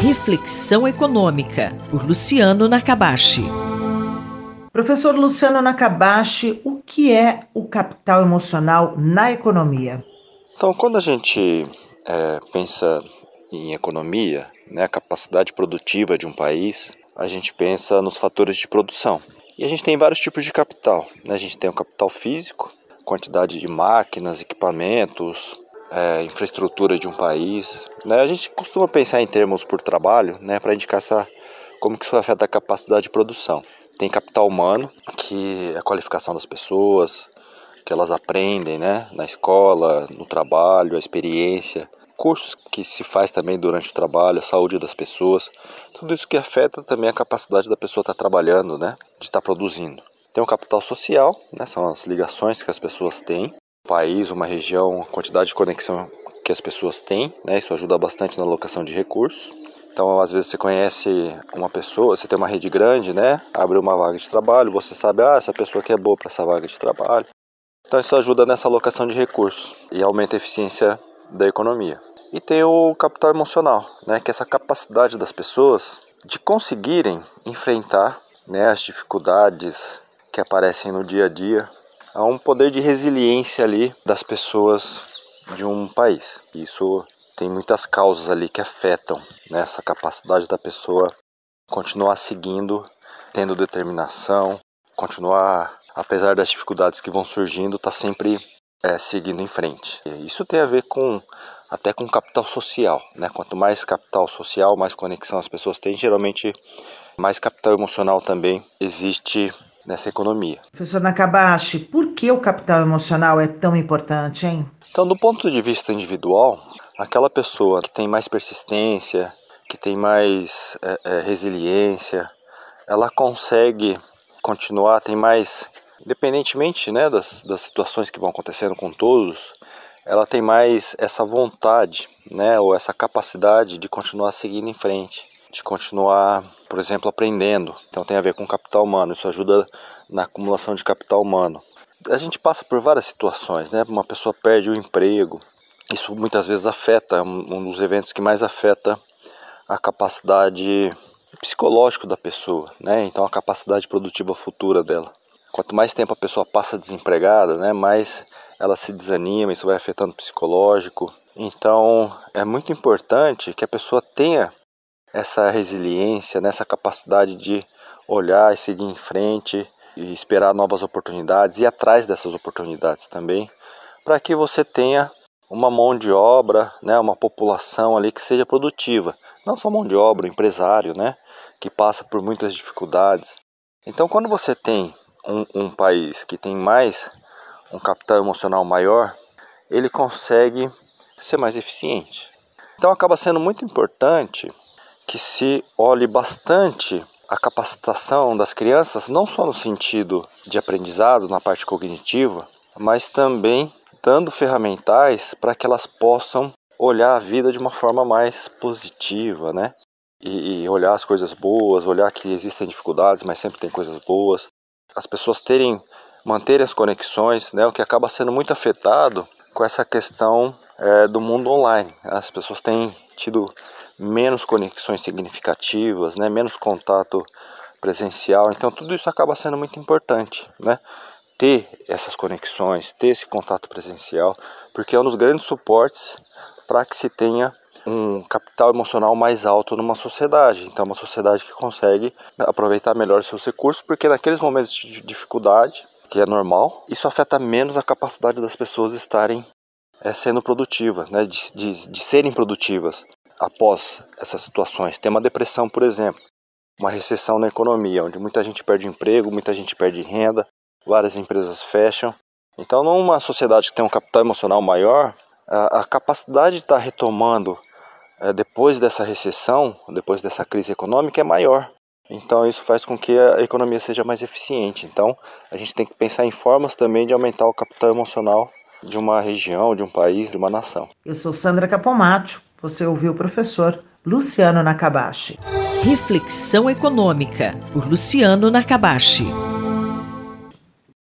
Reflexão Econômica, por Luciano Nakabashi. Professor Luciano Nakabashi, o que é o capital emocional na economia? Então, quando a gente é, pensa em economia, né, a capacidade produtiva de um país, a gente pensa nos fatores de produção. E a gente tem vários tipos de capital. Né? A gente tem o capital físico, quantidade de máquinas, equipamentos, é, infraestrutura de um país. Né? A gente costuma pensar em termos por trabalho, né, para indicar essa, como que isso afeta a capacidade de produção. Tem capital humano, que é a qualificação das pessoas, que elas aprendem né, na escola, no trabalho, a experiência, cursos que se faz também durante o trabalho, a saúde das pessoas, tudo isso que afeta também a capacidade da pessoa estar tá trabalhando, né, de estar tá produzindo. Tem o capital social, né, são as ligações que as pessoas têm país, uma região, a quantidade de conexão que as pessoas têm, né? Isso ajuda bastante na alocação de recursos. Então, às vezes você conhece uma pessoa, você tem uma rede grande, né? Abre uma vaga de trabalho, você sabe, ah, essa pessoa aqui é boa para essa vaga de trabalho. Então, isso ajuda nessa alocação de recursos e aumenta a eficiência da economia. E tem o capital emocional, né? Que é essa capacidade das pessoas de conseguirem enfrentar né, as dificuldades que aparecem no dia a dia há um poder de resiliência ali das pessoas de um país. Isso tem muitas causas ali que afetam né, capacidade da pessoa continuar seguindo, tendo determinação, continuar, apesar das dificuldades que vão surgindo, tá sempre é, seguindo em frente. Isso tem a ver com até com capital social, né? Quanto mais capital social, mais conexão as pessoas têm, geralmente mais capital emocional também existe nessa economia. Professor Nakabashi, por que o capital emocional é tão importante, hein? Então, do ponto de vista individual, aquela pessoa que tem mais persistência, que tem mais é, é, resiliência, ela consegue continuar, tem mais, independentemente né, das, das situações que vão acontecendo com todos, ela tem mais essa vontade, né, ou essa capacidade de continuar seguindo em frente de continuar, por exemplo, aprendendo. Então tem a ver com capital humano, isso ajuda na acumulação de capital humano. A gente passa por várias situações, né? Uma pessoa perde o emprego, isso muitas vezes afeta, é um dos eventos que mais afeta a capacidade psicológica da pessoa, né? Então a capacidade produtiva futura dela. Quanto mais tempo a pessoa passa desempregada, né, mais ela se desanima, isso vai afetando o psicológico. Então é muito importante que a pessoa tenha essa resiliência, nessa capacidade de olhar e seguir em frente e esperar novas oportunidades e atrás dessas oportunidades também, para que você tenha uma mão de obra, né, uma população ali que seja produtiva, não só mão de obra, empresário, né, que passa por muitas dificuldades. Então, quando você tem um, um país que tem mais um capital emocional maior, ele consegue ser mais eficiente. Então, acaba sendo muito importante que se olhe bastante a capacitação das crianças, não só no sentido de aprendizado, na parte cognitiva, mas também dando ferramentais para que elas possam olhar a vida de uma forma mais positiva, né? E, e, olhar as coisas boas, olhar que existem dificuldades, mas sempre tem coisas boas. As pessoas terem, manterem as conexões, né? O que acaba sendo muito afetado com essa questão é, do mundo online. As pessoas têm tido menos conexões significativas, né, menos contato presencial. Então tudo isso acaba sendo muito importante, né? Ter essas conexões, ter esse contato presencial, porque é um dos grandes suportes para que se tenha um capital emocional mais alto numa sociedade. Então, uma sociedade que consegue aproveitar melhor seus recursos, porque naqueles momentos de dificuldade, que é normal, isso afeta menos a capacidade das pessoas estarem é, sendo produtivas, né, de, de, de serem produtivas após essas situações. Tem uma depressão, por exemplo, uma recessão na economia, onde muita gente perde emprego, muita gente perde renda, várias empresas fecham. Então, numa sociedade que tem um capital emocional maior, a, a capacidade de estar retomando é, depois dessa recessão, depois dessa crise econômica, é maior. Então, isso faz com que a economia seja mais eficiente. Então, a gente tem que pensar em formas também de aumentar o capital emocional de uma região, de um país, de uma nação. Eu sou Sandra Capomatto você ouviu o professor Luciano Nakabashi. Reflexão Econômica, por Luciano Nakabashi.